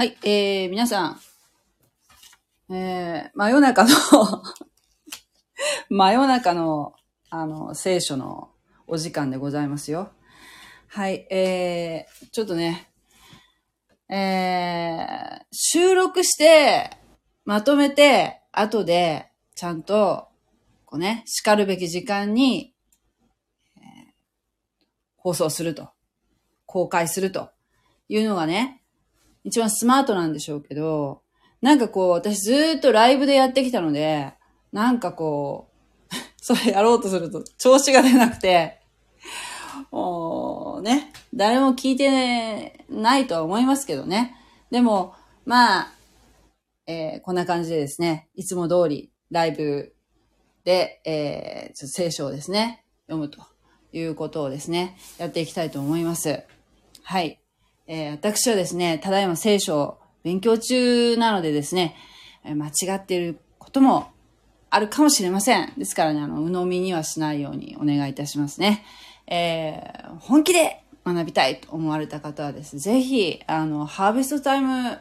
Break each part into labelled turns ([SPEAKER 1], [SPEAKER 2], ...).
[SPEAKER 1] はい、えー、皆さん、えー、真夜中の 真夜中の、あの、聖書のお時間でございますよ。はい、えー、ちょっとね、えー、収録して、まとめて、後で、ちゃんと、こうね、叱るべき時間に、えー放送すると、公開するというのがね、一番スマートなんでしょうけど、なんかこう、私ずっとライブでやってきたので、なんかこう、それやろうとすると調子が出なくて、もうね、誰も聞いてないとは思いますけどね。でも、まあ、えーこんな感じでですね、いつも通りライブで、えー聖書をですね、読むということをですね、やっていきたいと思います。はい。えー私はですね、ただいま聖書を勉強中なのでですね、え間違っていることもあるかもしれません。ですからね、あの、鵜呑みにはしないようにお願いいたしますね。えー本気で学びたいと思われた方はですね、ぜひ、あの、ハーベストタイム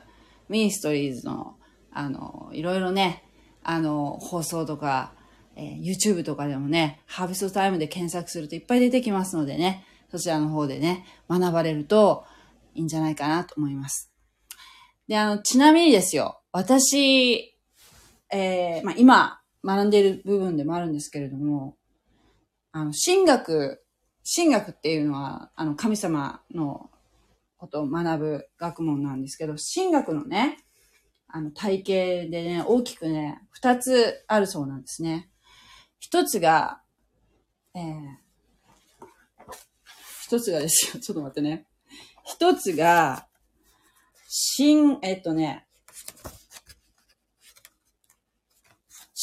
[SPEAKER 1] ミニストリーズの、あの、いろいろね、あの、放送とか、えー YouTube とかでもね、ハーベストタイムで検索するといっぱい出てきますのでね、そちらの方でね、学ばれるといいんじゃないかなと思います。で、あの、ちなみにですよ、私、えーまあ、今学んでいる部分でもあるんですけれども、あの、神学、神学っていうのは、あの、神様のことを学ぶ学問なんですけど、神学のね、あの、体系でね、大きくね、二つあるそうなんですね。一つが、えー、一つがですよ、ちょっと待ってね。一つが、神、えっとね、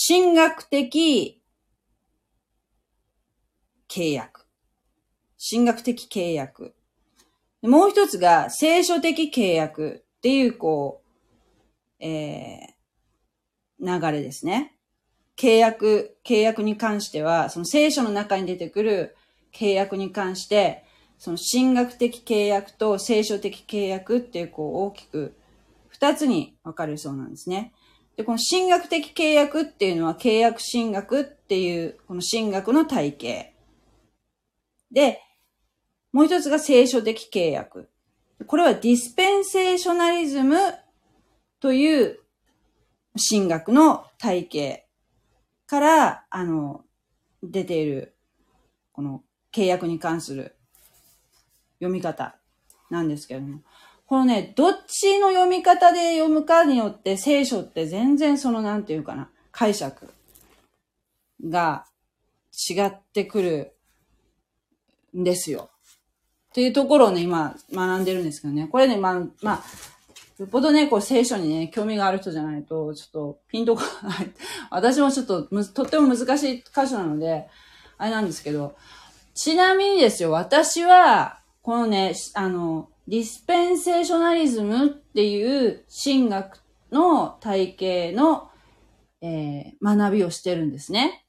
[SPEAKER 1] 神学的契約。神学的契約。もう一つが聖書的契約っていう、こう、えー、流れですね。契約、契約に関しては、その聖書の中に出てくる契約に関して、その神学的契約と聖書的契約っていう、こう、大きく二つに分かれるそうなんですね。で、この神学的契約っていうのは契約神学っていう、この神学の体系。で、もう一つが聖書的契約。これはディスペンセーショナリズムという神学の体系から、あの、出ている、この契約に関する読み方なんですけども。このね、どっちの読み方で読むかによって聖書って全然そのなんていうかな、解釈が違ってくるんですよ。っていうところをね、今学んでるんですけどね。これね、まあ、まあ、よっぽどね、こう聖書にね、興味がある人じゃないと、ちょっとピンとこない。私もちょっと、とっても難しい箇所なので、あれなんですけど、ちなみにですよ、私は、このね、あの、ディスペンセーショナリズムっていう神学の体系の、えー学びをしてるんですね。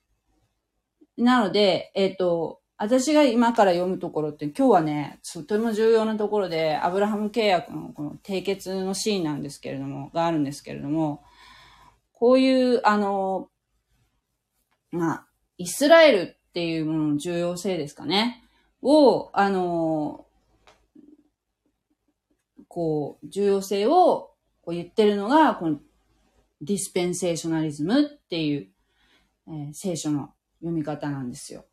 [SPEAKER 1] なので、えっ、と、私が今から読むところって今日はね、とても重要なところで、アブラハム契約のこの締結のシーンなんですけれども、があるんですけれども、こういう、あの、まあ、イスラエルっていうものの重要性ですかね。を、あの、こう、重要性をこう言ってるのが、このディスペンセーショナリズムっていう、えー聖書の読み方なんですよ。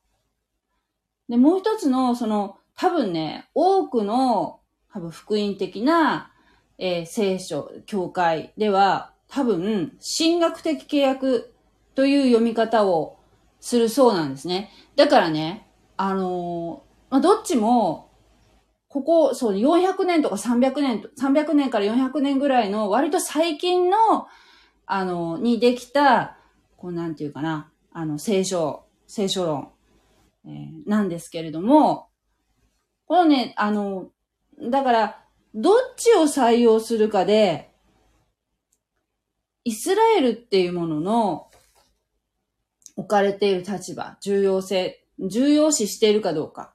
[SPEAKER 1] で、もう一つの、その、多分ね、多くの、多分福音的な、えー聖書、教会では、多分、神学的契約という読み方をするそうなんですね。だからね、あのーまあ、どっちも、ここ、そう、400年とか300年、300年から400年ぐらいの割と最近の、あの、にできた、こうなんていうかな、あの、聖書、聖書論、えーなんですけれども、このね、あの、だから、どっちを採用するかで、イスラエルっていうものの置かれている立場、重要性、重要視しているかどうか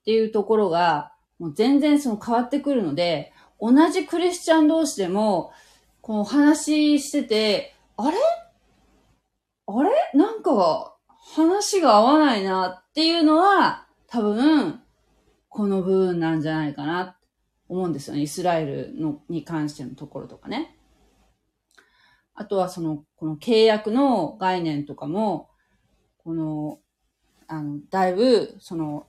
[SPEAKER 1] っていうところが、もう全然その変わってくるので、同じクリスチャン同士でも、この話してて、あれ？あれ？なんか、話が合わないなっていうのは、多分、この部分なんじゃないかな、思うんですよね。イスラエルの、に関してのところとかね。あとはその、この契約の概念とかも、この、あの、だいぶ、その、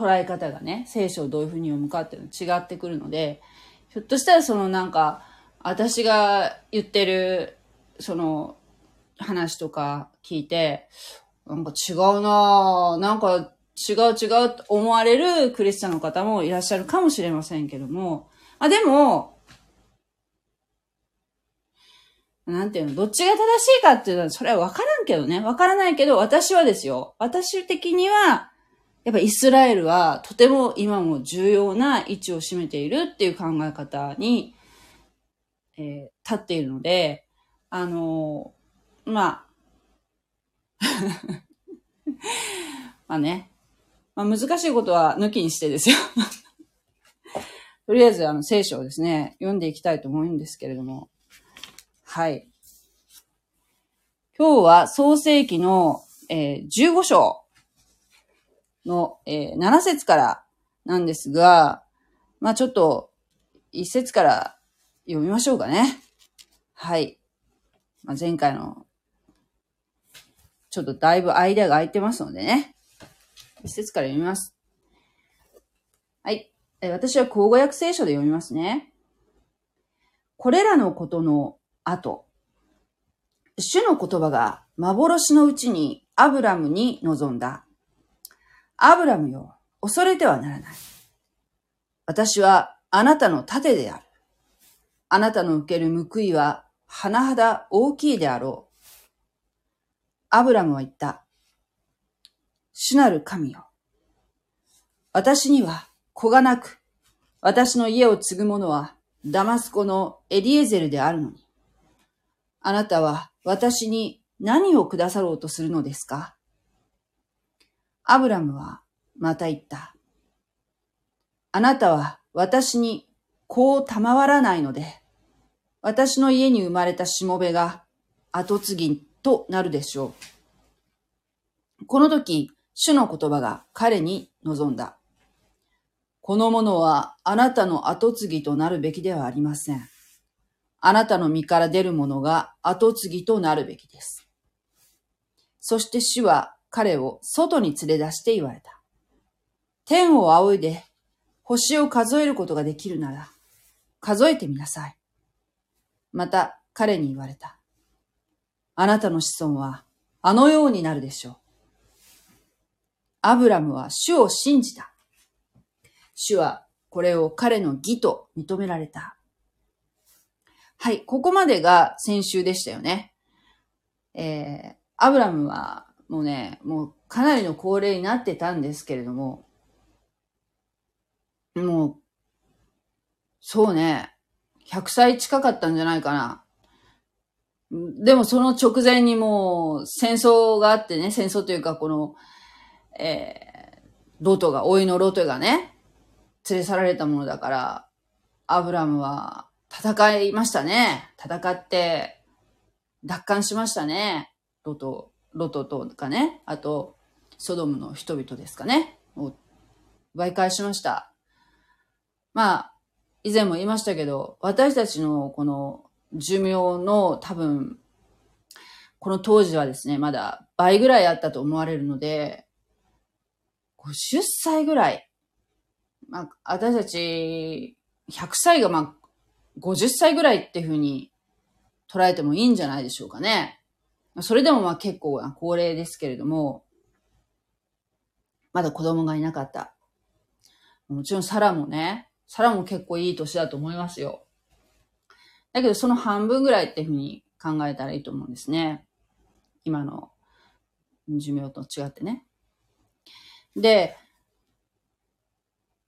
[SPEAKER 1] 捉え方がね、聖書をどういうふうに読むかっていうの違ってくるので、ひょっとしたらそのなんか、私が言ってる、その、話とか聞いて、なんか違うなぁ、なんか違う違うと思われるクリスチャンの方もいらっしゃるかもしれませんけども、あ、でも、なんていうの、どっちが正しいかっていうのは、それはわからんけどね。わからないけど、私はですよ。私的には、やっぱイスラエルはとても今も重要な位置を占めているっていう考え方に、えー、立っているので、あのー、まあ、まあね、まあ難しいことは抜きにしてですよ。とりあえずあの聖書をですね、読んでいきたいと思うんですけれども、はい。今日は創世記の、えー、15章。の、えー、7節からなんですが、まあちょっと1節から読みましょうかね。はい。まあ、前回の、ちょっとだいぶ間が空いてますのでね。1節から読みます。はい。私は口語訳聖書で読みますね。これらのことの後、主の言葉が幻のうちにアブラムに臨んだ。アブラムよ、恐れてはならない。私はあなたの盾である。あなたの受ける報いは甚だ大きいであろう。アブラムは言った。主なる神よ。私には子がなく、私の家を継ぐ者はダマスコのエリエゼルであるのに。あなたは私に何をくださろうとするのですか？アブラムはまた言った。あなたは私に子を賜らないので、私の家に生まれたしもべが後継ぎとなるでしょう。この時、主の言葉が彼に望んだ。この者はあなたの後継ぎとなるべきではありません。あなたの身から出るものが後継ぎとなるべきです。そして主は彼を外に連れ出して言われた。天を仰いで星を数えることができるなら、数えてみなさい。また彼に言われた。あなたの子孫はあのようになるでしょう。アブラムは主を信じた。主はこれを彼の義と認められた。はい、ここまでが先週でしたよね。えー、アブラムはもうね、もうかなりの高齢になってたんですけれども、もう、そうね、100歳近かったんじゃないかな。でもその直前にもう戦争があってね、戦争というかこの、えー、ロトが、老いのロトがね、連れ去られたものだから、アブラムは戦いましたね。戦って、奪還しましたね。ロト、ロトとかね。あと、ソドムの人々ですかね。を奪い返しました。まあ、以前も言いましたけど、私たちのこの寿命の多分、この当時はですね、まだ倍ぐらいあったと思われるので、50歳ぐらい。まあ、私たち100歳がまあ50歳ぐらいっていうふうに捉えてもいいんじゃないでしょうかね。それでもまあ結構な高齢ですけれども、まだ子供がいなかった。もちろんサラもね、サラも結構いい年だと思いますよ。だけどその半分ぐらいっていうふうに考えたらいいと思うんですね。今の寿命と違ってね。で、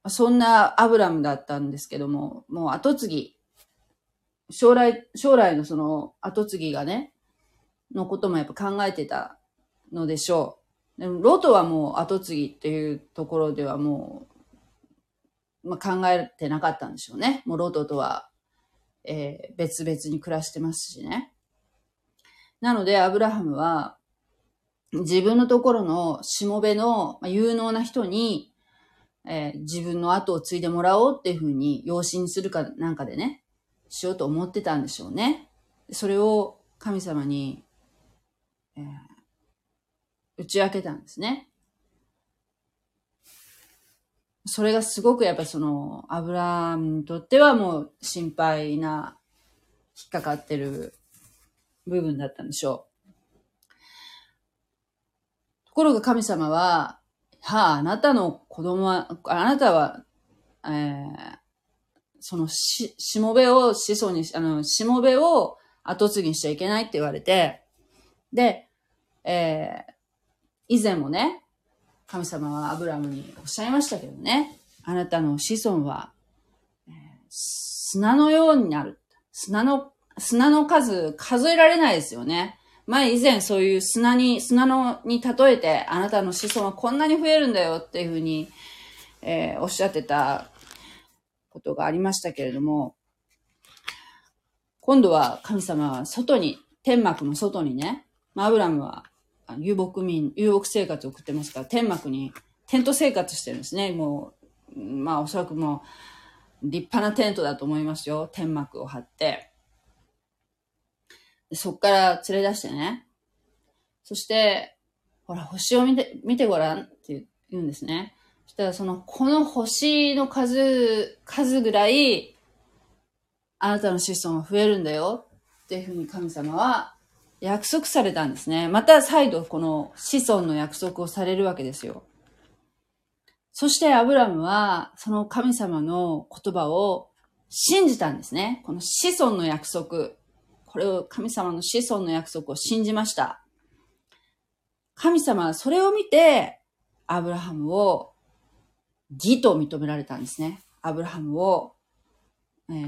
[SPEAKER 1] そんなアブラムだったんですけども、もう後継ぎ、将来、将来のその後継ぎがね、のこともやっぱ考えてたのでしょう。でもロトはもう後継ぎっていうところではもうまあ、考えてなかったんでしょうね。もうロトとは、えー、別々に暮らしてますしね。なので、アブラハムは、自分のところのしもべの有能な人に、えー、自分の後を継いでもらおうっていうふうに養子にするかなんかでね、しようと思ってたんでしょうね。それを神様に、えー、打ち明けたんですね。それがすごくやっぱその、アブラムにとってはもう心配な、引っかかってる部分だったんでしょう。ところが神様は、はあ、あなたの子供は、あなたは、えー、そのし、しもべを子孫に、あの、しもべを後継ぎにしちゃいけないって言われて、で、えー、以前もね、神様はアブラムにおっしゃいましたけどね、あなたの子孫は、えー、砂のようになる。砂の、砂の数数えられないですよね。前以前そういう砂に、砂のに例えて、あなたの子孫はこんなに増えるんだよっていうふうに、えー、おっしゃってたことがありましたけれども、今度は神様は外に、天幕の外にね、まあ、アブラムは遊牧民、遊牧生活を送ってますから、天幕にテント生活してるんですね。もう、まあおそらくもう立派なテントだと思いますよ。天幕を張って。そっから連れ出してね。そして、ほら、星を見て、見てごらんって言うんですね。そしたら、その、この星の数、数ぐらい、あなたの子孫は増えるんだよっていうふうに神様は約束されたんですね。また再度この子孫の約束をされるわけですよ。そしてアブラムはその神様の言葉を信じたんですね。この子孫の約束。これを神様の子孫の約束を信じました。神様はそれを見てアブラハムを義と認められたんですね。アブラハムを、えー、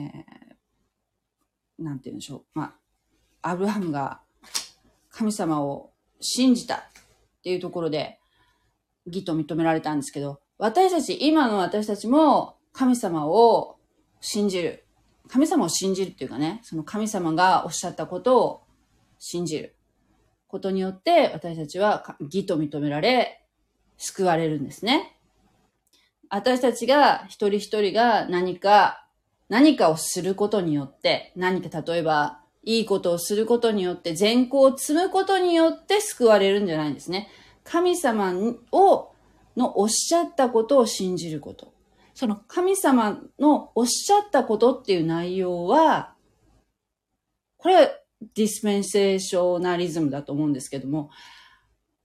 [SPEAKER 1] なんて言うんでしょう。まあ、アブラハムが神様を信じたっていうところで、義と認められたんですけど、私たち、今の私たちも神様を信じる。神様を信じるっていうかね、その神様がおっしゃったことを信じることによって、私たちは義と認められ、救われるんですね。私たちが一人一人が何か、何かをすることによって、何か例えばいいことをすることによって、善行を積むことによって救われるんじゃないんですね。神様を、のおっしゃったことを信じること。その神様のおっしゃったことっていう内容は、これディスペンセーショナリズムだと思うんですけども、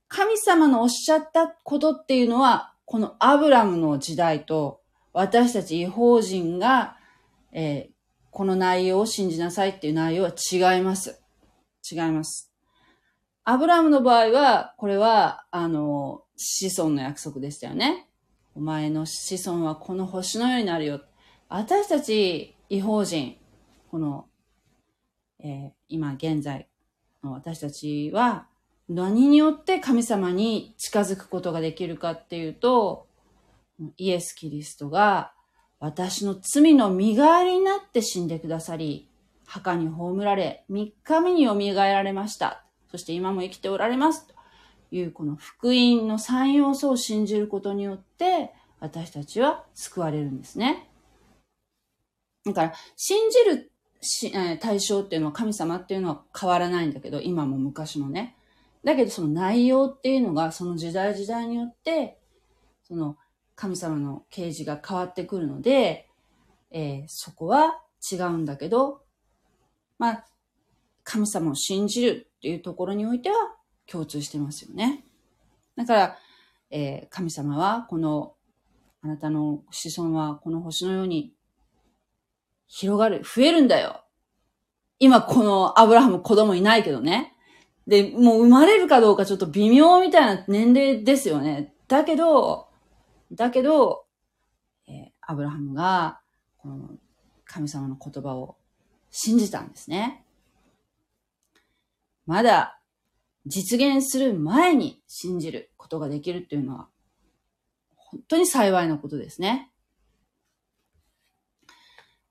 [SPEAKER 1] 神様のおっしゃったことっていうのは、このアブラムの時代と私たち違法人が、えー、この内容を信じなさいっていう内容は違います。違います。アブラムの場合は、これは、あの、子孫の約束でしたよね。お前の子孫はこの星のようになるよ。私たち、違法人、この、えー、今現在の私たちは、何によって神様に近づくことができるかっていうと、イエス・キリストが私の罪の身代わりになって死んでくださり、墓に葬られ、3日目に蘇られました。そして今も生きておられます。というこの福音の三要素を信じることによって、私たちは救われるんですね。だから、信じる対象っていうのは神様っていうのは変わらないんだけど、今も昔もね。だけどその内容っていうのがその時代時代によって、その神様の啓示が変わってくるので、えー、そこは違うんだけど、まあ、神様を信じるっていうところにおいては共通してますよね。だから、えー、神様はこの、あなたの子孫はこの星のように広がる、増えるんだよ。今このアブラハム子供いないけどね。で、もう生まれるかどうかちょっと微妙みたいな年齢ですよね。だけど、だけど、えー、アブラハムが、この神様の言葉を信じたんですね。まだ実現する前に信じることができるっていうのは、本当に幸いなことですね。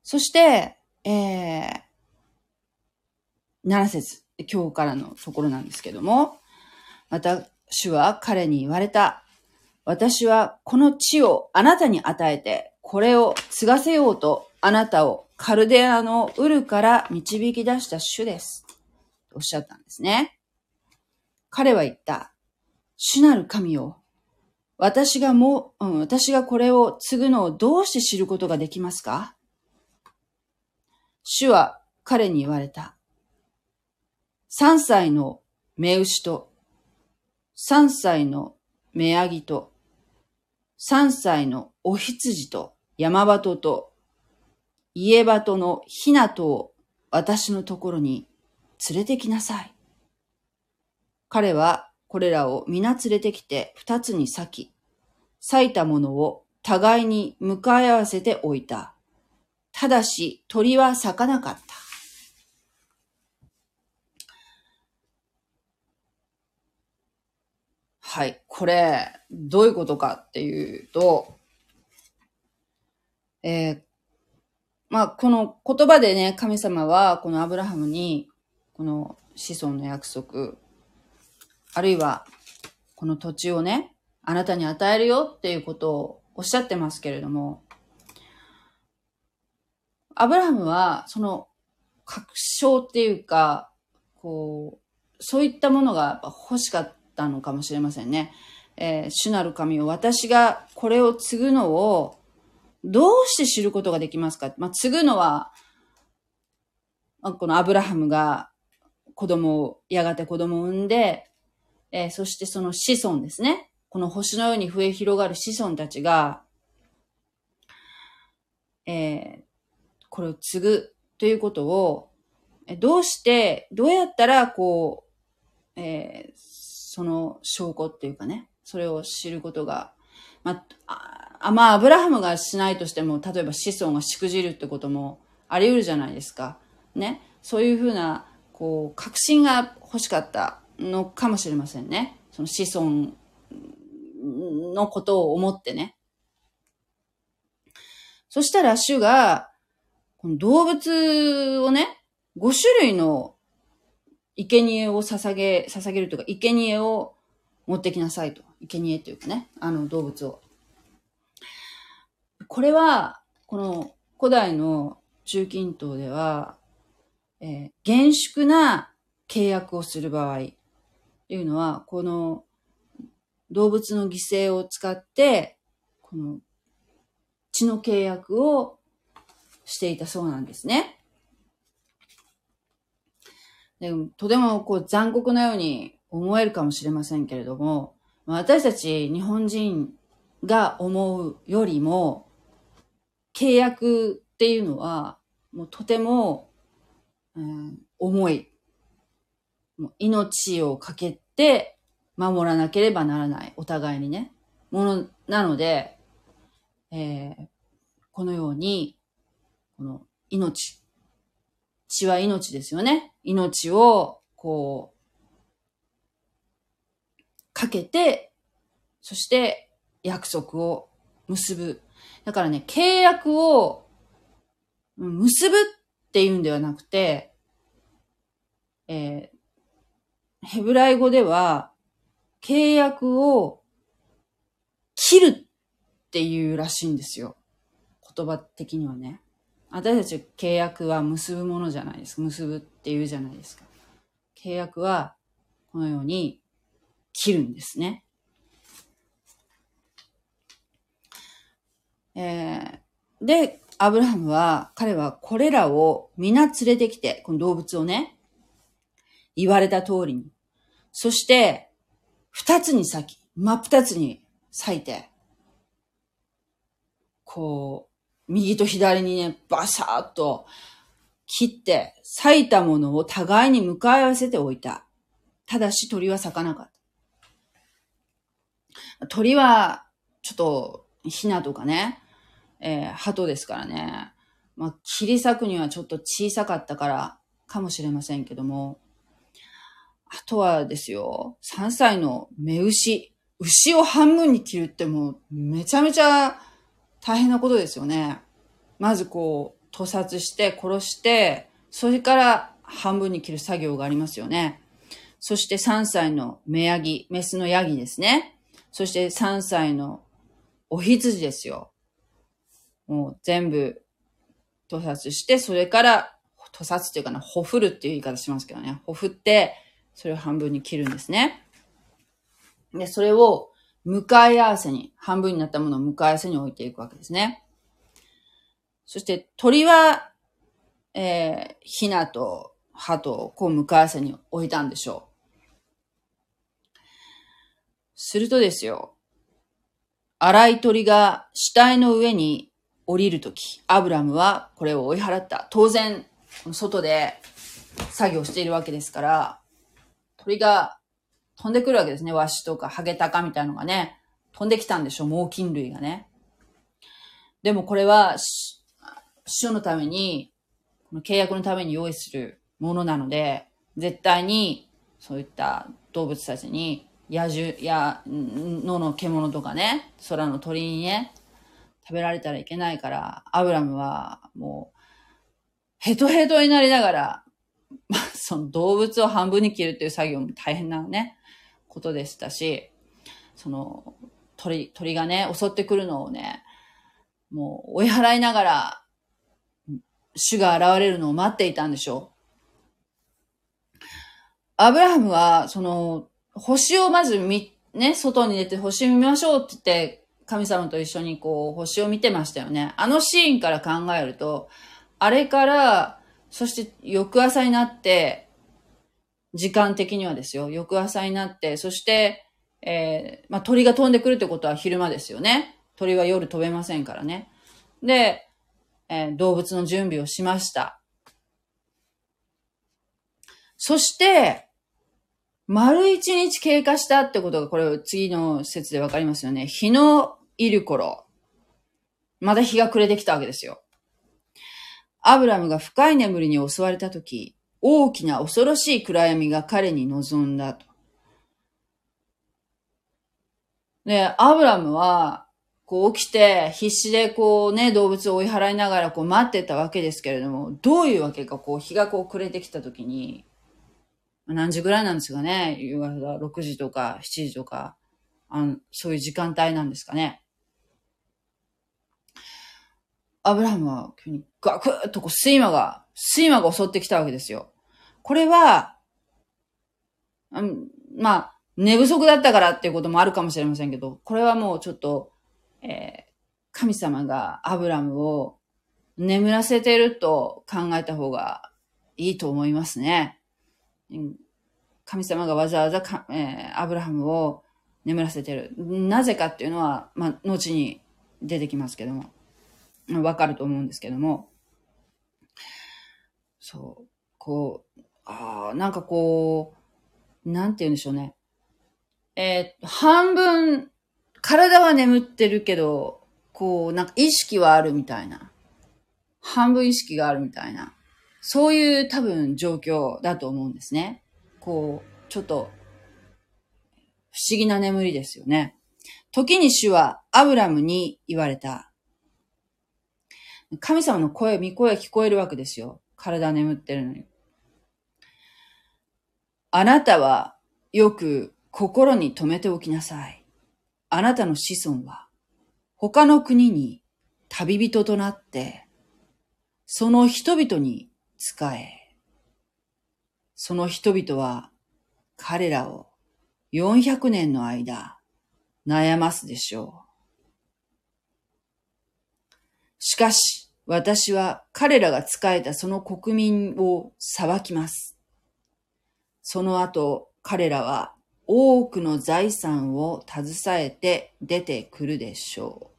[SPEAKER 1] そして、えー、7節、今日からのところなんですけども、私は彼に言われた。私はこの地をあなたに与えて、これを継がせようとあなたをカルデアのウルから導き出した主です。おっしゃったんですね。彼は言った。主なる神よ。私がもう、うん、私がこれを継ぐのをどうして知ることができますか？主は彼に言われた。三歳の目牛と、三歳の目ヤギと、三歳のお羊と、山鳩と、家鳩のひなとを私のところに連れてきなさい。彼はこれらを皆連れてきて二つに裂き、裂いたものを互いに向かい合わせておいた。ただし鳥は咲かなかった。はい。これ、どういうことかっていうと、えー、まあ、この言葉でね、神様は、このアブラハムに、この子孫の約束、あるいは、この土地をね、あなたに与えるよっていうことをおっしゃってますけれども、アブラハムは、その、確証っていうか、こう、そういったものが欲しかったたのかもしれませんね。えー、主なる神を私がこれを継ぐのをどうして知ることができますか？まあ、継ぐのは、このアブラハムが子供を、やがて子供を産んで、えー、そしてその子孫ですね。この星のように増え広がる子孫たちが、えー、これを継ぐということを、どうして、どうやったら、こう、えー、その証拠っていうかね、それを知ることが、まあ、あまあ、アブラハムがしないとしても、例えば子孫がしくじるってこともあり得るじゃないですか。ね。そういうふうな、こう、確信が欲しかったのかもしれませんね。その子孫のことを思ってね。そしたら主が、この動物をね、5種類の生贄を捧げ、捧げるというか、生贄を持ってきなさいと。生贄というかね、あの動物を。これは、この古代の中近東では、えー、厳粛な契約をする場合というのは、この動物の犠牲を使って、この血の契約をしていたそうなんですね。でとてもこう残酷なように思えるかもしれませんけれども、私たち日本人が思うよりも、契約っていうのは、もうとても、うん、重い。もう命をかけて守らなければならない。お互いにね。ものなので、えー、このように、この命。血は命ですよね。命を、こう、かけて、そして約束を結ぶ。だからね、契約を結ぶっていうんではなくて、えー、ヘブライ語では、契約を切るっていうらしいんですよ。言葉的にはね。私たち契約は結ぶものじゃないですか。結ぶっていうじゃないですか。契約はこのように切るんですね。えー、で、アブラハムは、彼はこれらを皆連れてきて、この動物をね、言われた通りに。そして、二つに咲き、真っ二つに咲いて、こう、右と左にね、バシャーっと切って、咲いたものを互いに向かい合わせておいた。ただし鳥は咲かなかった。鳥は、ちょっと、ヒナとかね、えー、鳩ですからね。まあ、切り裂くにはちょっと小さかったからかもしれませんけども。あとはですよ、3歳の目牛。牛を半分に切るってもうめちゃめちゃ大変なことですよね。まずこう、屠殺して殺して、それから半分に切る作業がありますよね。そして3歳の目ヤギ、メスのヤギですね。そして3歳のお羊ですよ。もう全部屠殺して、それから屠殺っていうかな、ほふるっていう言い方しますけどね。ほふって、それを半分に切るんですね。で、それを向かい合わせに、半分になったものを向かい合わせに置いていくわけですね。そして鳥は、えー、ひなと葉とこう向かい合わせに置いたんでしょう。するとですよ、荒い鳥が死体の上に降りるとき、アブラムはこれを追い払った。当然、外で作業しているわけですから、鳥が飛んでくるわけですね。ワシとかハゲタカみたいなのがね、飛んできたんでしょ。猛禽類がね。でもこれは、主のために、この契約のために用意するものなので、絶対にそういった動物たちに、野獣や野の獣とかね、空の鳥にね、食べられたらいけないから、アブラムはもう、ヘトヘトになりながら、まあ、その動物を半分に切るっていう作業も大変なね、ことでしたし、その鳥、鳥がね、襲ってくるのをね、もう追い払いながら、主が現れるのを待っていたんでしょう。アブラハムは、その、星をまず見、ね、外に出て星見ましょうって言って、神様と一緒にこう、星を見てましたよね。あのシーンから考えると、あれから、そして翌朝になって、時間的にはですよ、翌朝になって、そして、えー、まあ、鳥が飛んでくるってことは昼間ですよね。鳥は夜飛べませんからね。で、えー、動物の準備をしました。そして、丸一日経過したってことが、これ次の説でわかりますよね。日のいる頃。また日が暮れてきたわけですよ。アブラムが深い眠りに襲われたとき、大きな恐ろしい暗闇が彼に望んだと。で、アブラムは、こう起きて、必死でこうね、動物を追い払いながらこう待ってたわけですけれども、どういうわけか、こう日がこう暮れてきた時に、何時ぐらいなんですかね夕方6時とか7時とか、あのそういう時間帯なんですかね。アブラハムは急にガクッとこう睡魔が、睡魔が襲ってきたわけですよ。これは、うん、まあ、寝不足だったからっていうこともあるかもしれませんけど、これはもうちょっと、えー、神様がアブラムを眠らせてると考えた方がいいと思いますね。神様がわざわざか、えー、アブラハムを眠らせてる。なぜかっていうのは、まあ、後に出てきますけども、わかると思うんですけども、そう、こう、ああ、なんかこう、なんて言うんでしょうね。えー、半分体は眠ってるけど、こう、なんか意識はあるみたいな。半分意識があるみたいな。そういう多分状況だと思うんですね。こう、ちょっと、不思議な眠りですよね。時に主はアブラムに言われた。神様の声、見声聞こえるわけですよ。体眠ってるのに。あなたはよく心に留めておきなさい。あなたの子孫は他の国に旅人となって、その人々に仕え、その人々は彼らを400年の間悩ますでしょう。しかし、私は彼らが仕えたその国民を裁きます。その後、彼らは多くの財産を携えて出てくるでしょう。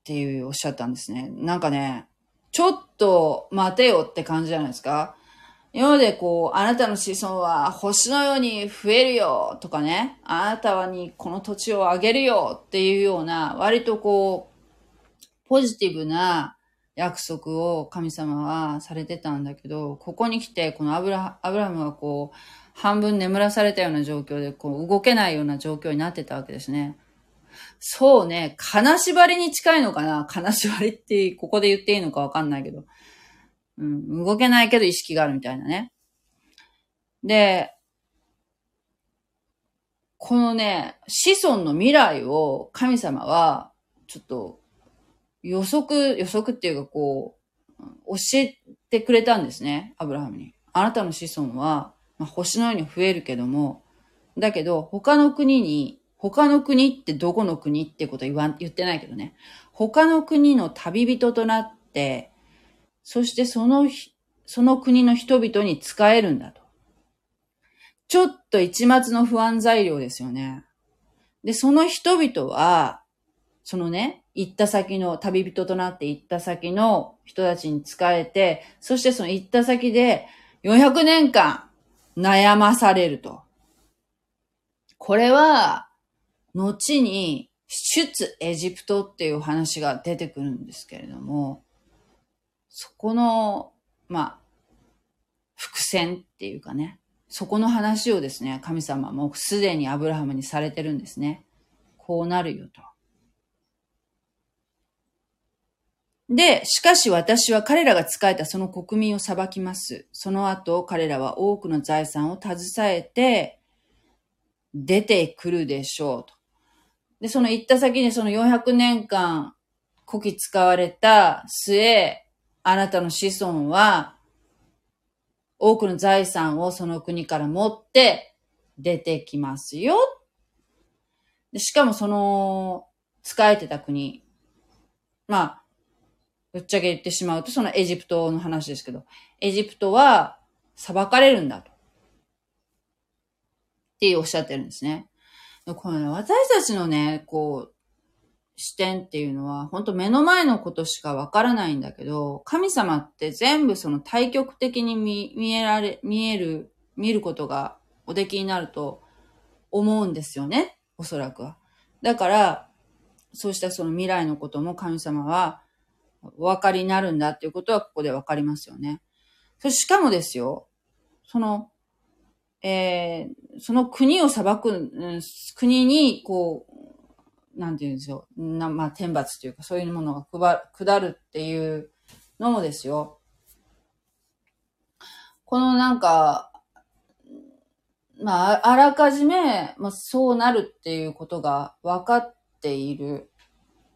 [SPEAKER 1] っていうおっしゃったんですね。なんかね、ちょっと待てよって感じじゃないですか。今までこう、あなたの子孫は星のように増えるよとかね、あなたはにこの土地をあげるよっていうような、割とこう、ポジティブな約束を神様はされてたんだけど、ここに来て、このアブラアブラムはこう、半分眠らされたような状況で、こう、動けないような状況になってたわけですね。そうね、金縛りに近いのかな？金縛りってここで言っていいのかわかんないけど。うん、動けないけど意識があるみたいなね。で、このね、子孫の未来を神様は、ちょっと予測、予測っていうかこう、教えてくれたんですね、アブラハムに。あなたの子孫は、まあ、星のように増えるけども、だけど他の国に、他の国ってどこの国ってことは言わん言ってないけどね。他の国の旅人となって、そしてその、その国の人々に使えるんだと。ちょっと一末の不安材料ですよね。で、その人々は、そのね、行った先の、旅人となって行った先の人たちに仕えて、そしてその行った先で400年間悩まされると。これは、後に、出エジプトっていう話が出てくるんですけれども、そこの、まあ、伏線っていうかね、そこの話をですね、神様もすでにアブラハムにされてるんですね。こうなるよと。で、しかし私は彼らが仕えたその国民を裁きます。その後、彼らは多くの財産を携えて、出てくるでしょうと。で、その行った先にその400年間、古希使われた末、あなたの子孫は、多くの財産をその国から持って出てきますよ。しかもその、使えてた国。まあ、ぶっちゃけ言ってしまうと、そのエジプトの話ですけど、エジプトは裁かれるんだと。っておっしゃってるんですね。このね、私たちのね、こう、視点っていうのは、本当目の前のことしかわからないんだけど、神様って全部その対極的に見見えられ、見える、見ることがおできになると思うんですよね。おそらくは。だから、そうしたその未来のことも神様はお分かりになるんだっていうことはここで分かりますよね。そしかもですよ、その、えー、その国を裁く、国に、こう、なんて言うんですよ。なまあ、天罰というか、そういうものが下るっていうのもですよ。このなんか、まあ、あらかじめ、まあ、そうなるっていうことが分かっている。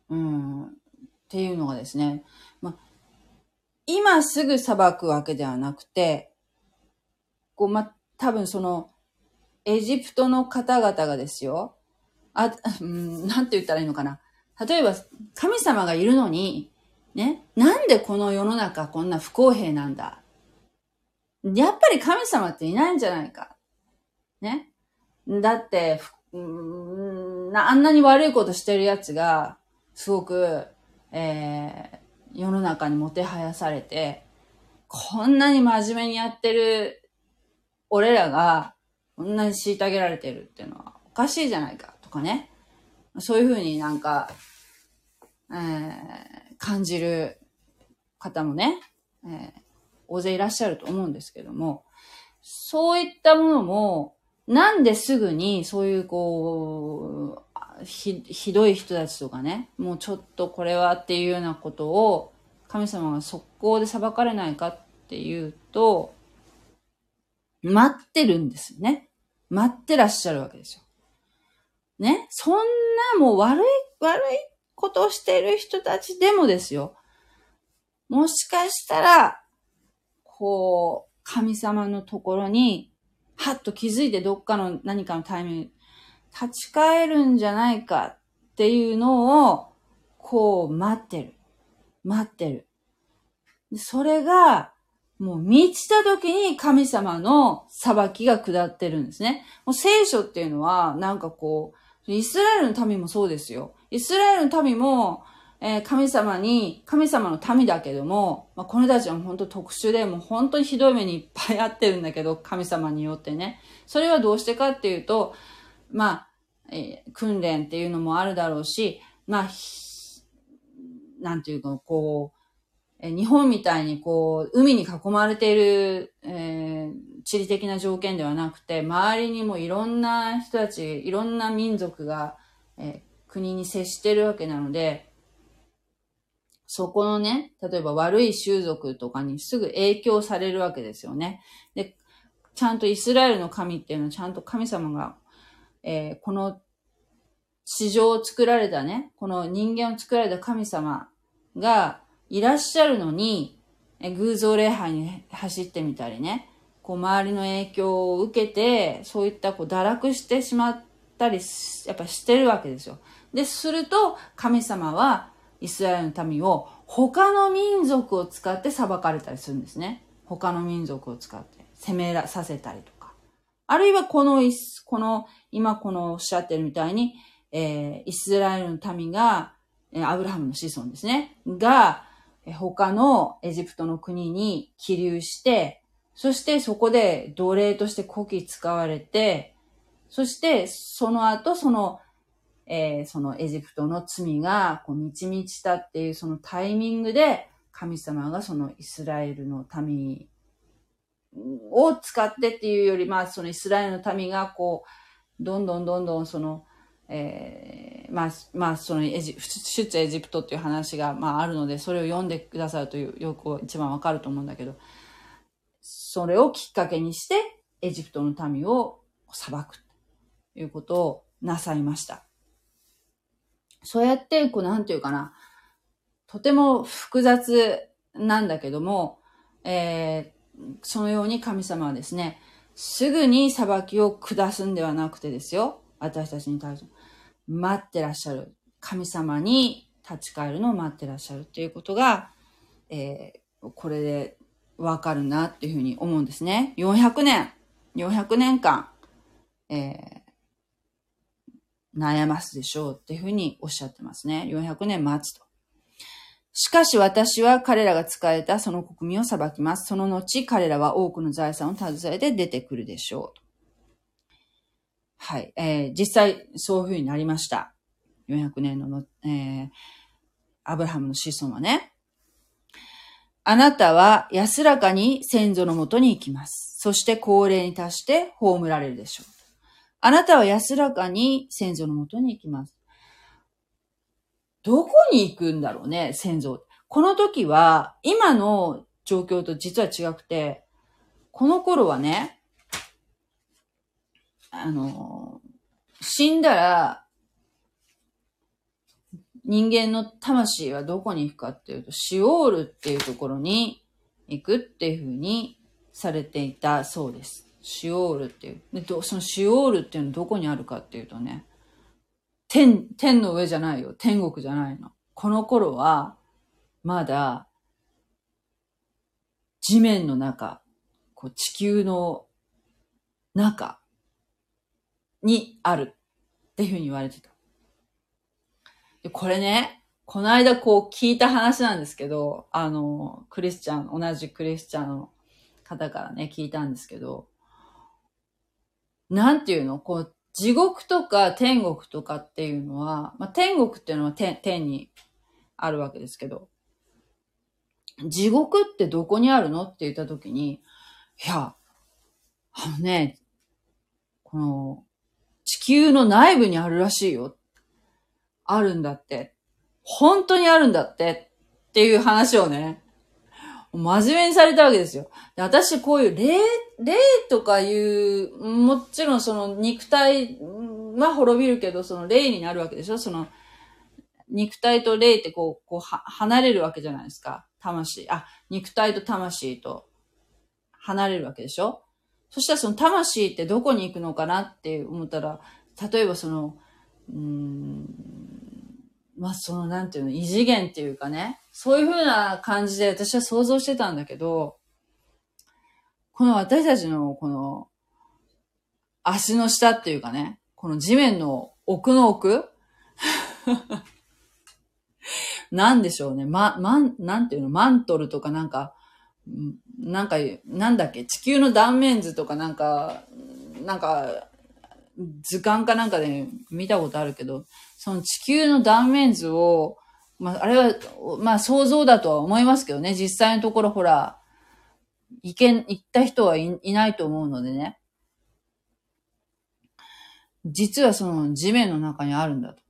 [SPEAKER 1] うん。っていうのがですね、ま今すぐ裁くわけではなくて、こう、まあ、多分その、エジプトの方々がですよ、あ、うん、なんて言ったらいいのかな。例えば、神様がいるのに、ね、なんでこの世の中こんな不公平なんだやっぱり神様っていないんじゃないか。ね。だって、うん、あんなに悪いことしてる奴が、すごく、えー、世の中にもてはやされて、こんなに真面目にやってる俺らが、こんなに虐げられてるっていうのはおかしいじゃないかかね。そういうふうになんか、えー、感じる方もね、えー、大勢いらっしゃると思うんですけども、そういったものも、なんですぐにそういうこう、ひ、ひどい人たちとかね、もうちょっとこれはっていうようなことを神様が速攻で裁かれないかっていうと、待ってるんですよね。待ってらっしゃるわけですよ。ね。そんなもう悪い、悪いことをしている人たちでもですよ。もしかしたら、こう、神様のところに、はっと気づいてどっかの何かのタイミング、立ち返るんじゃないかっていうのを、こう待ってる。待ってる。それが、もう満ちた時に神様の裁きが下ってるんですね。もう聖書っていうのは、なんかこう、イスラエルの民もそうですよ。イスラエルの民も、えー、神様に、神様の民だけども、まあ、この人たちは本当特殊で、もう本当にひどい目にいっぱいあってるんだけど、神様によってね。それはどうしてかっていうと、まあ、えー、訓練っていうのもあるだろうし、まあ、なんていうか、こう、え、日本みたいにこう、海に囲まれている、えー、地理的な条件ではなくて、周りにもいろんな人たち、いろんな民族が、えー、国に接してるわけなので、そこのね、例えば悪い習俗とかにすぐ影響されるわけですよね。で、ちゃんとイスラエルの神っていうのはちゃんと神様が、えー、この地上を作られたね、この人間を作られた神様がいらっしゃるのに、偶像礼拝に走ってみたりね、こう周りの影響を受けて、そういったこう堕落してしまったりやっぱしてるわけですよ。で、すると神様はイスラエルの民を他の民族を使って裁かれたりするんですね。他の民族を使って攻めらさせたりとか。あるいはこの、この、今このおっしゃってるみたいに、えー、イスラエルの民が、え、アブラハムの子孫ですね、が、他のエジプトの国に起流して、そしてそこで奴隷として古希使われて、そしてその後その、えー、そのエジプトの罪がこう満ち満ちたっていうそのタイミングで神様がそのイスラエルの民を使ってっていうより、まあそのイスラエルの民がこう、どんどんどんどんそのえー、まあ、まあ、そのエジ、出エジプトっていう話が、まあ、あるので、それを読んでくださるという、よく一番わかると思うんだけど、それをきっかけにして、エジプトの民を裁くということをなさいました。そうやって、こう、なんていうかな、とても複雑なんだけども、えー、そのように神様はですね、すぐに裁きを下すんではなくてですよ。私たちに対して。待ってらっしゃる。神様に立ち返るのを待ってらっしゃるっていうことが、えー、これでわかるなっていうふうに思うんですね。400年、400年間、えー、悩ますでしょうっていうふうにおっしゃってますね。400年待つと。しかし私は彼らが使えたその国民を裁きます。その後彼らは多くの財産を携えて出てくるでしょう。はい。えー、実際、そういう風になりました。400年のえー、アブラハムの子孫はね。あなたは安らかに先祖のもとに行きます。そして高齢に達して葬られるでしょう。あなたは安らかに先祖のもとに行きます。どこに行くんだろうね、先祖。この時は、今の状況と実は違くて、この頃はね、あの、死んだら、人間の魂はどこに行くかっていうと、シオールっていうところに行くっていうふうにされていたそうです。シオールっていう。で、そのシオールっていうのはどこにあるかっていうとね、天、天の上じゃないよ。天国じゃないの。この頃は、まだ、地面の中、こう地球の中にあるっていうふうに言われてた。で、これね、この間こう聞いた話なんですけど、あの、クリスチャン、同じクリスチャンの方からね、聞いたんですけど、なんていうの？こう、地獄とか天国とかっていうのは、まあ、天国っていうのは天天にあるわけですけど、地獄ってどこにあるの？って言ったときに、いや、あのね、この、地球の内部にあるらしいよ。あるんだって。本当にあるんだってっていう話をね、真面目にされたわけですよ。で私こういう霊、霊とかいう、もちろんその肉体は滅びるけど、その霊になるわけでしょ？その肉体と霊ってこう、こうは、離れるわけじゃないですか。魂。あ、肉体と魂と離れるわけでしょ？そしたらその魂ってどこに行くのかなって思ったら、例えばその、うん、まあそのなんていうの、異次元っていうかね、そういう風な感じで私は想像してたんだけど、この私たちのこの足の下っていうかね、この地面の奥の奥 なんでしょうね。ま、まん、なんていうの、マントルとかなんか、なんか、なんだっけ、地球の断面図とかなんか、なんか、図鑑かなんかで見たことあるけど、その地球の断面図を、まあ、あれは、まあ想像だとは思いますけどね、実際のところほら、行けん、行った人はいいないと思うのでね。実はその地面の中にあるんだと。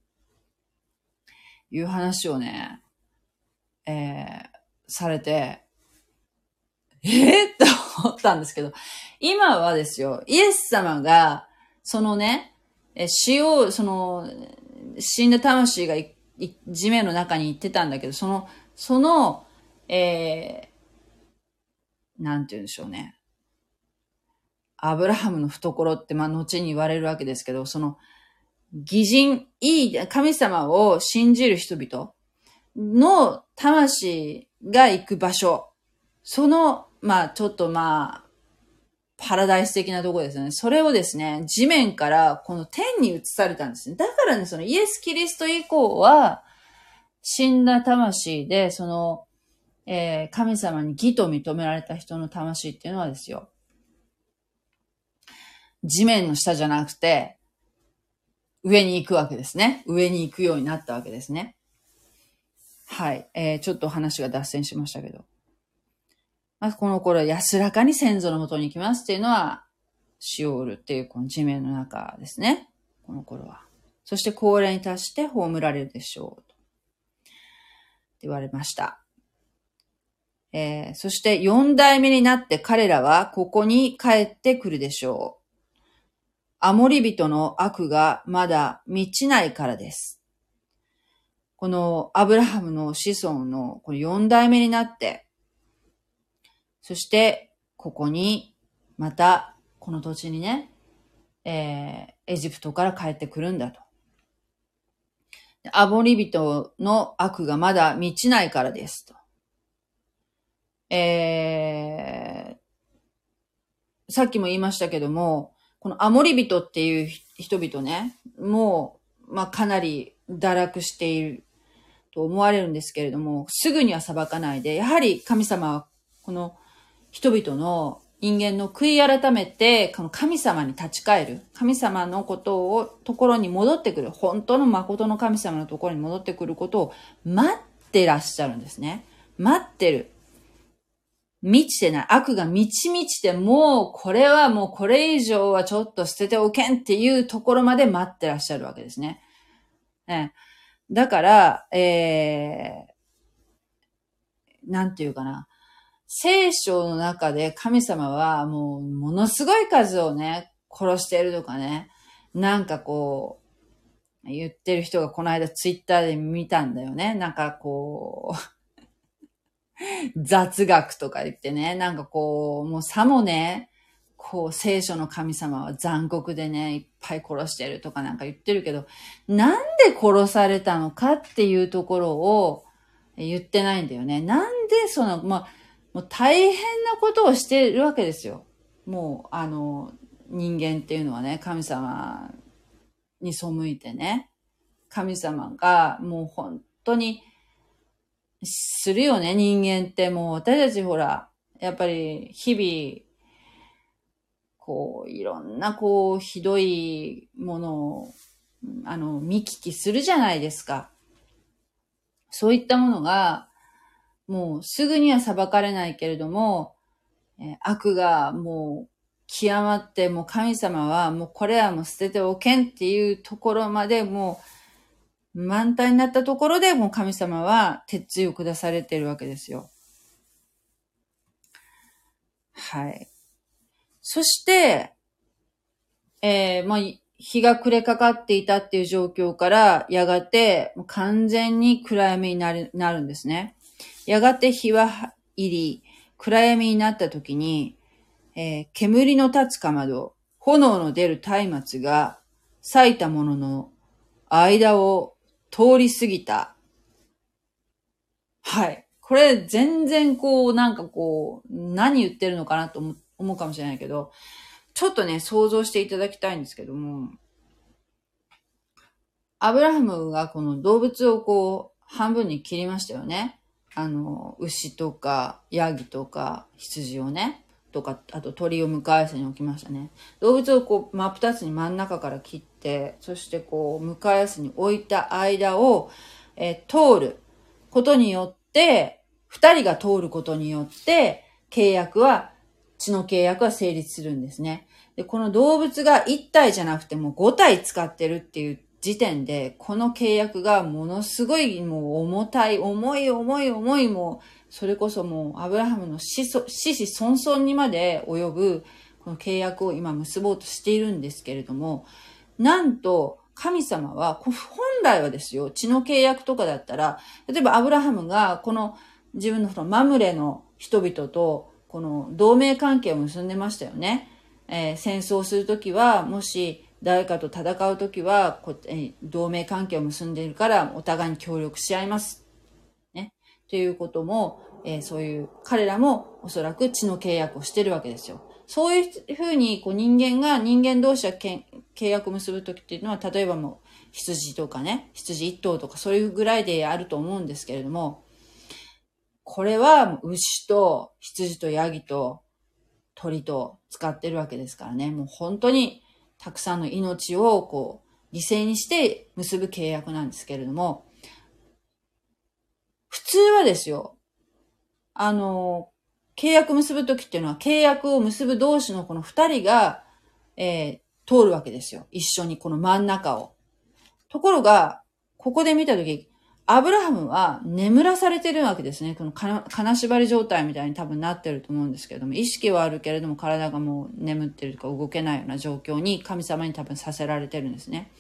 [SPEAKER 1] いう話をね、えー、されて、えー、って思ったんですけど、今はですよ、イエス様が、そのね、死を、その、死んだ魂が地面の中に行ってたんだけど、その、その、えー、なんて言うんでしょうね。アブラハムの懐って、まあ、後に言われるわけですけど、その、偽人、いい、神様を信じる人々の魂が行く場所。その、まあ、ちょっとまあ、パラダイス的なとこですよね。それをですね、地面からこの天に移されたんですね。だからね、そのイエス・キリスト以降は、死んだ魂で、その、えー、神様に義と認められた人の魂っていうのはですよ、地面の下じゃなくて、上に行くわけですね。上に行くようになったわけですね。はい。えー、ちょっと話が脱線しましたけど。まあ、この頃安らかに先祖のもとに行きますっていうのは、シオールっていうこの地面の中ですね。この頃は。そして高齢に達して葬られるでしょう。と言われました。えー、そして四代目になって彼らはここに帰ってくるでしょう。アモリ人の悪がまだ満ちないからです。このアブラハムの子孫のこの四代目になって、そして、ここに、また、この土地にね、えー、エジプトから帰ってくるんだと。アボリ人の悪がまだ満ちないからですと。えー、さっきも言いましたけども、このアモリ人っていう人々ね、もう、まあ、かなり堕落していると思われるんですけれども、すぐには裁かないで、やはり神様はこの人々の人間の悔い改めて、この神様に立ち返る。神様のことを、ところに戻ってくる。本当の誠の神様のところに戻ってくることを待ってらっしゃるんですね。待ってる。満ちてない。悪が満ち満ちて、もうこれはもうこれ以上はちょっと捨てておけんっていうところまで待ってらっしゃるわけですね。ねだから、えー、なんていうかな。聖書の中で神様はもうものすごい数をね、殺してるとかね、なんかこう、言ってる人がこの間ツイッターで見たんだよね。なんかこう 雑学とか言ってね、なんかこう、もうさもね、こう、聖書の神様は残酷でね、いっぱい殺してるとかなんか言ってるけど、なんで殺されたのかっていうところを言ってないんだよね。なんでその、まあ、もう大変なことをしてるわけですよ。もう、あの、人間っていうのはね、神様に背いてね、神様がもう本当にするよね、人間ってもう私たちほら、やっぱり日々、こう、いろんなこう、ひどいものを、あの、見聞きするじゃないですか。そういったものが、もうすぐには裁かれないけれども、え悪がもう極まって、もう神様はもうこれはもう捨てておけんっていうところまでもう満タンになったところでもう神様は鉄槌を下されているわけですよ。はい。そして、えー、まあ、日が暮れかかっていたっていう状況から、やがて、完全に暗闇になる、なるんですね。やがて日は入り、暗闇になった時に、えー、煙の立つかまど、炎の出る松明が咲いたものの間を通り過ぎた。はい。これ全然こう、なんかこう、何言ってるのかなと思うかもしれないけど、ちょっとね、想像していただきたいんですけども、アブラハムがこの動物をこう、半分に切りましたよね。あの、牛とか、ヤギとか、羊をね、とか、あと鳥を向かい合わせに置きましたね。動物をこう、真っ二つに真ん中から切って、そしてこう、向かい合わせに置いた間を、えー、通ることによって、二人が通ることによって、契約は、血の契約は成立するんですね。で、この動物が一体じゃなくても五体使ってるっていう時点で、この契約がものすごいもう重たい、重い重い重いもう、それこそもうアブラハムの死死孫孫にまで及ぶこの契約を今結ぼうとしているんですけれども、なんと神様は、本来はですよ、血の契約とかだったら、例えばアブラハムがこの自分のそのマムレの人々とこの同盟関係を結んでましたよね。えー、戦争するときは、もし誰かと戦うときは、え、同盟関係を結んでいるからお互いに協力し合います。ね。ということも、えー、そういう彼らもおそらく血の契約をしてるわけですよ。そういうふうにこう人間が人間同士は契約を結ぶときっていうのは、例えばもう羊とかね、羊一頭とかそういうぐらいであると思うんですけれども、これは牛と羊とヤギと鳥と使ってるわけですからね、もう本当にたくさんの命をこう犠牲にして結ぶ契約なんですけれども、普通はですよ、あの、契約結ぶときっていうのは、契約を結ぶ同士のこの二人が、えー、通るわけですよ。一緒にこの真ん中を。ところが、ここで見たとき、アブラハムは眠らされてるわけですね。この金縛り状態みたいに多分なってると思うんですけれども、意識はあるけれども体がもう眠ってるとか動けないような状況に神様に多分させられてるんですね。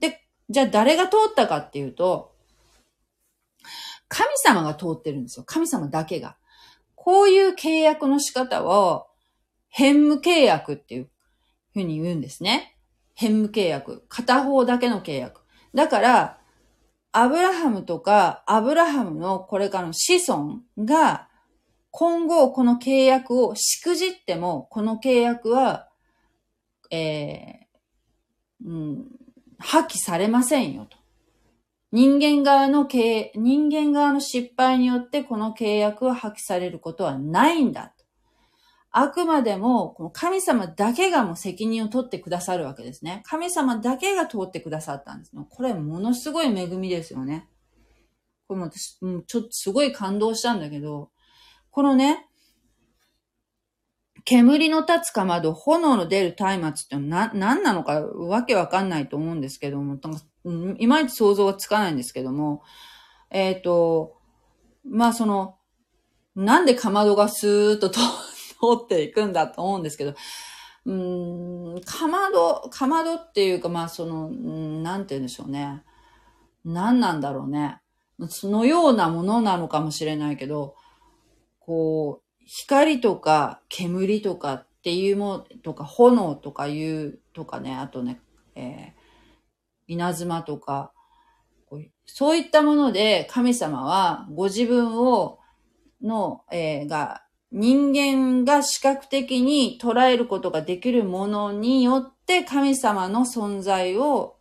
[SPEAKER 1] で、じゃあ誰が通ったかっていうと、神様が通ってるんですよ。神様だけが。こういう契約の仕方を、変無契約っていうふうに言うんですね。変無契約。片方だけの契約。だから、アブラハムとか、アブラハムのこれからの子孫が、今後この契約をしくじっても、この契約は、えー、うん、破棄されませんよと。人間側の経、人間側の失敗によってこの契約は破棄されることはないんだ。あくまでも、この神様だけがもう責任を取ってくださるわけですね。神様だけが通ってくださったんです。これものすごい恵みですよね。これも私、う、ちょっとすごい感動したんだけど、このね、煙の立つかまど、炎の出る松明ってな、何なのかわけわかんないと思うんですけども、いまいち想像がつかないんですけども、えっ、ー、と、まあその、なんでかまどがスーッと通っていくんだと思うんですけど、うん、かまど、かまどっていうか、まあその、なんて言うんでしょうね。何なんだろうね。そのようなものなのかもしれないけど、こう、光とか煙とかっていうものとか炎とかいうとかね、あとね、えー、稲妻とか、そういったもので神様はご自分を、の、えー、が、人間が視覚的に捉えることができるものによって神様の存在を、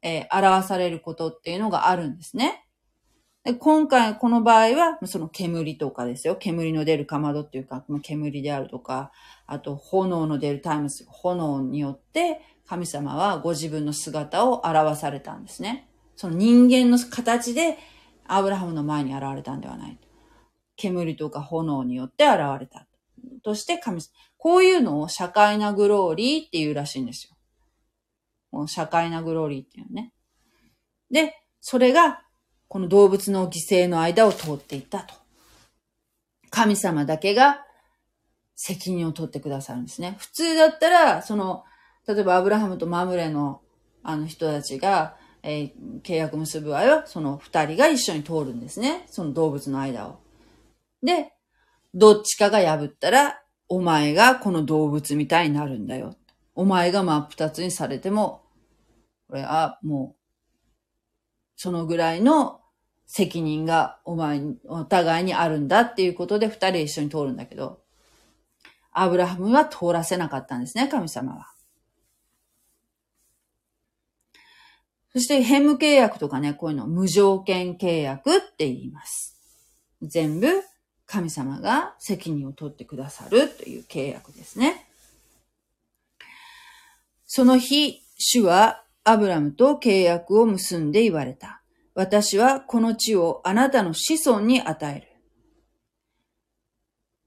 [SPEAKER 1] えー、表されることっていうのがあるんですね。で今回、この場合は、その煙とかですよ。煙の出るかまどっていうか、煙であるとか、あと炎の出るタイムス、炎によって神様はご自分の姿を表されたんですね。その人間の形でアブラハムの前に現れたんではない。煙とか炎によって現れた。として神様。こういうのを社会なグローリーっていうらしいんですよ。この社会なグローリーっていうね。で、それがこの動物の犠牲の間を通っていったと。神様だけが責任を取ってくださるんですね。普通だったら、その、例えばアブラハムとマムレのあの人たちが、えー、契約結ぶ場合は、その二人が一緒に通るんですね。その動物の間を。で、どっちかが破ったら、お前がこの動物みたいになるんだよ。お前が真っ二つにされても、これはもう、そのぐらいの責任がお前、お互いにあるんだっていうことで二人一緒に通るんだけど、アブラハムは通らせなかったんですね、神様は。そして、ヘム契約とかね、こういうの無条件契約って言います。全部、神様が責任を取ってくださるという契約ですね。その日、主はアブラムと契約を結んで言われた。私はこの地をあなたの子孫に与える。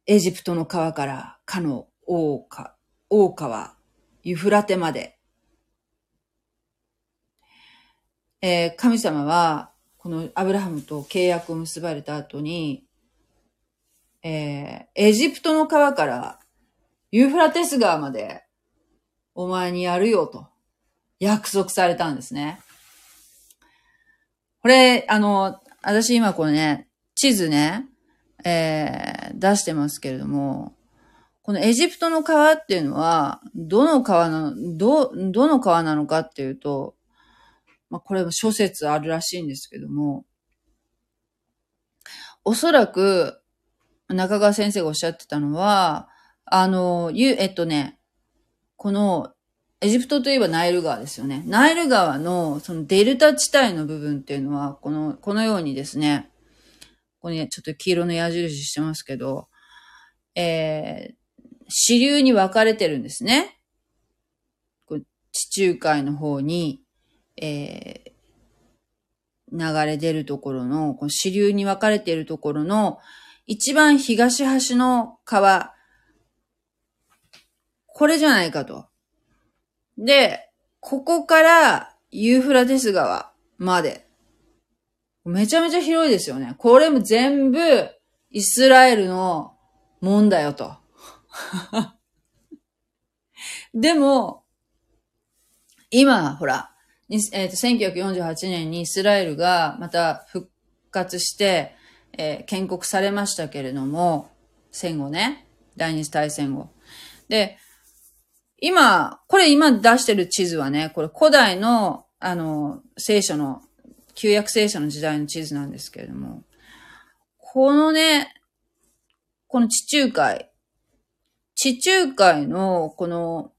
[SPEAKER 1] エジプトの川からかの大川、ユフラテまでえー神様は、このアブラハムと契約を結ばれた後に、えーエジプトの川からユーフラテス川までお前にやるよと約束されたんですね。これ、あの、私今これね、地図ね、えー出してますけれども、このエジプトの川っていうのは、どの川なの、ど、どの川なのかっていうと、まあ、これも諸説あるらしいんですけども、おそらく、中川先生がおっしゃってたのは、あの、ゆ、えっとね、この、エジプトといえばナイル川ですよね。ナイル川の、そのデルタ地帯の部分っていうのは、この、このようにですね、ここにちょっと黄色の矢印してますけど、えー、支流に分かれてるんですね。こ地中海の方に、えー、流れ出るところの、この支流に分かれているところの、一番東端の川、これじゃないかと。で、ここからユーフラテス川まで。めちゃめちゃ広いですよね。これも全部イスラエルのもんだよと。でも、今、ほら、えーと1948年にイスラエルがまた復活して、えー建国されましたけれども、戦後ね、第二次大戦後。で、今、これ今出してる地図はね、これ古代の、あの、聖書の、旧約聖書の時代の地図なんですけれども、このね、この地中海、地中海の、この、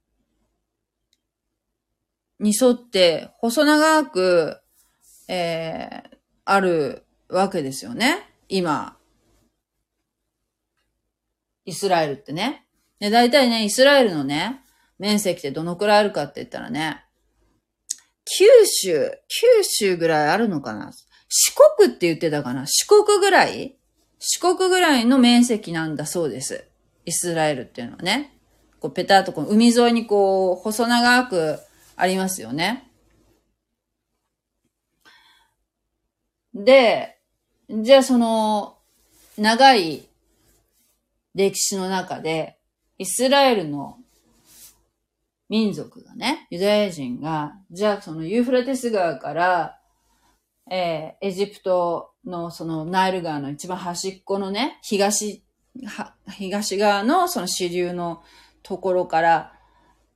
[SPEAKER 1] に沿って、細長く、えー、あるわけですよね。今。イスラエルってね。で、大体ね、イスラエルのね、面積ってどのくらいあるかって言ったらね、九州、九州ぐらいあるのかな？四国って言ってたかな？四国ぐらい？四国ぐらいの面積なんだそうです。イスラエルっていうのはね。こうペタッとこう海沿いにこう細長くありますよね。で、じゃあその長い歴史の中で、イスラエルの民族がね、ユダヤ人が、じゃあそのユーフラテス川から、えーエジプトのそのナイル川の一番端っこのね、東、東側のその支流のところから、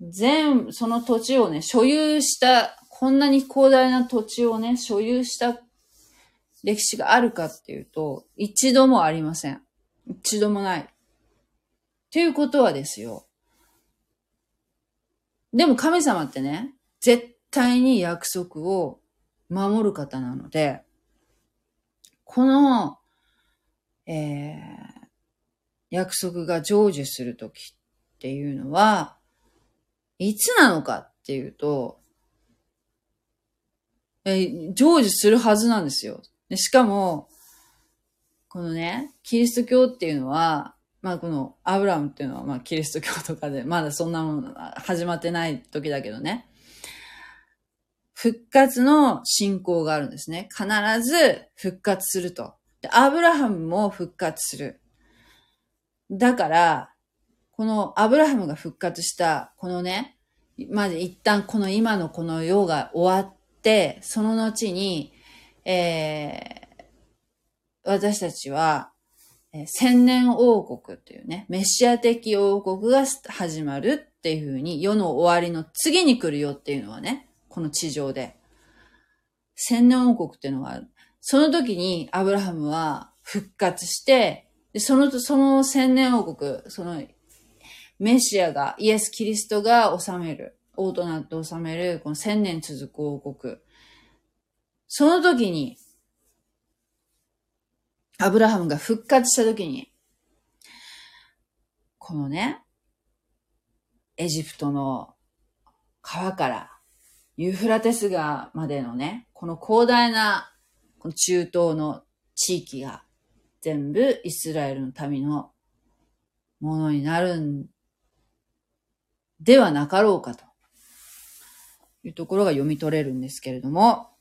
[SPEAKER 1] 全、その土地をね、所有した、こんなに広大な土地をね、所有した歴史があるかっていうと、一度もありません。一度もない。ということはですよ。でも神様ってね、絶対に約束を守る方なので、この、えー、約束が成就するときっていうのは、いつなのかっていうと、えー成就するはずなんですよ。でしかも、このね、キリスト教っていうのは、まあこのアブラムっていうのはまあキリスト教とかで、まだそんなもの始まってない時だけどね。復活の信仰があるんですね。必ず復活すると。で、アブラハムも復活する。だから、このアブラハムが復活した、このね、まず一旦この今のこの世が終わって、その後に、えー私たちは、千年王国っていうね、メシア的王国が始まるっていうふうに、世の終わりの次に来るよっていうのはね、この地上で。千年王国っていうのがある。その時にアブラハムは復活して、でその、その千年王国、そのメシアが、イエス・キリストが治める、王となって治める、この千年続く王国。その時に、アブラハムが復活した時に、このね、エジプトの川からユーフラテス川までのね、この広大な中東の地域が全部イスラエルの民のものになるんではなかろうかというところが読み取れるんですけれども、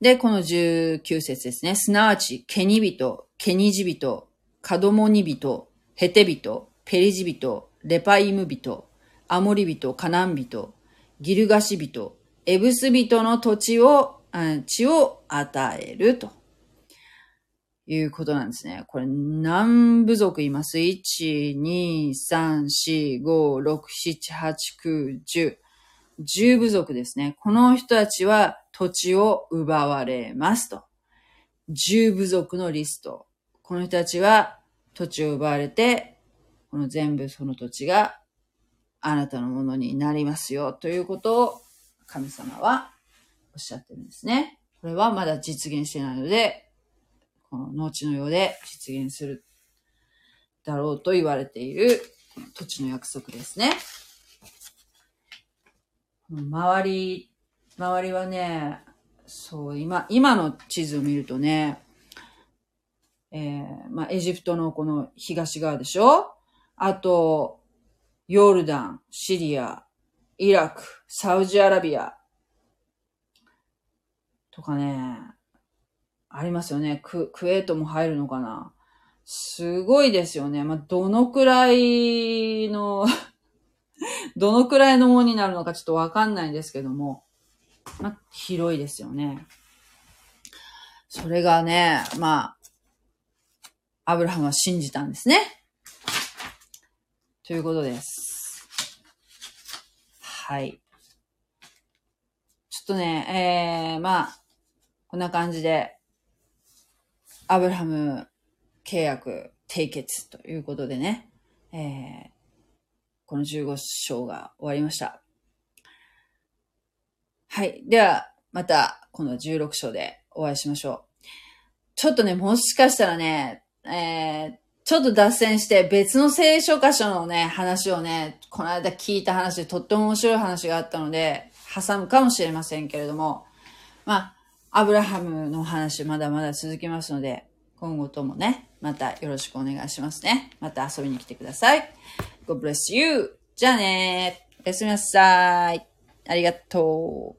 [SPEAKER 1] で、この19節ですね。すなわち、ケニ人、ケニジ人、カドモニ人、ヘテ人、ペリジ人、レパイム人、アモリ人、カナン人、ギルガシ人、エブス人の土地を、地を与えるということなんですね。これ何部族います ?1、2、3、4、5、6、7、8、9、10。10部族ですね。この人たちは土地を奪われますと。10部族のリスト。この人たちは土地を奪われて、この全部その土地があなたのものになりますよということを神様はおっしゃってるんですね。これはまだ実現してないので、この後の世で実現するだろうと言われている土地の約束ですね。周り、周りはね、そう、今、今の地図を見るとね、えー、まあ、エジプトのこの東側でしょ？あと、ヨルダン、シリア、イラク、サウジアラビア、とかね、ありますよね。ク、クエートも入るのかな？すごいですよね。まあ、どのくらいの どのくらいのものになるのかちょっとわかんないんですけども、まあ、広いですよね。それがね、まあ、アブラハムは信じたんですね。ということです。はい。ちょっとね、えー、まあ、こんな感じで、アブラハム契約締結ということでね、えー、この15章が終わりました。はい。では、また、この16章でお会いしましょう。ちょっとね、もしかしたらね、えー、ちょっと脱線して別の聖書箇所のね、話をね、この間聞いた話でとっても面白い話があったので、挟むかもしれませんけれども、まあ、アブラハムの話まだまだ続きますので、今後ともね、またよろしくお願いしますね。また遊びに来てください。God bless you! じゃあねおやすみなさい。ありがとう。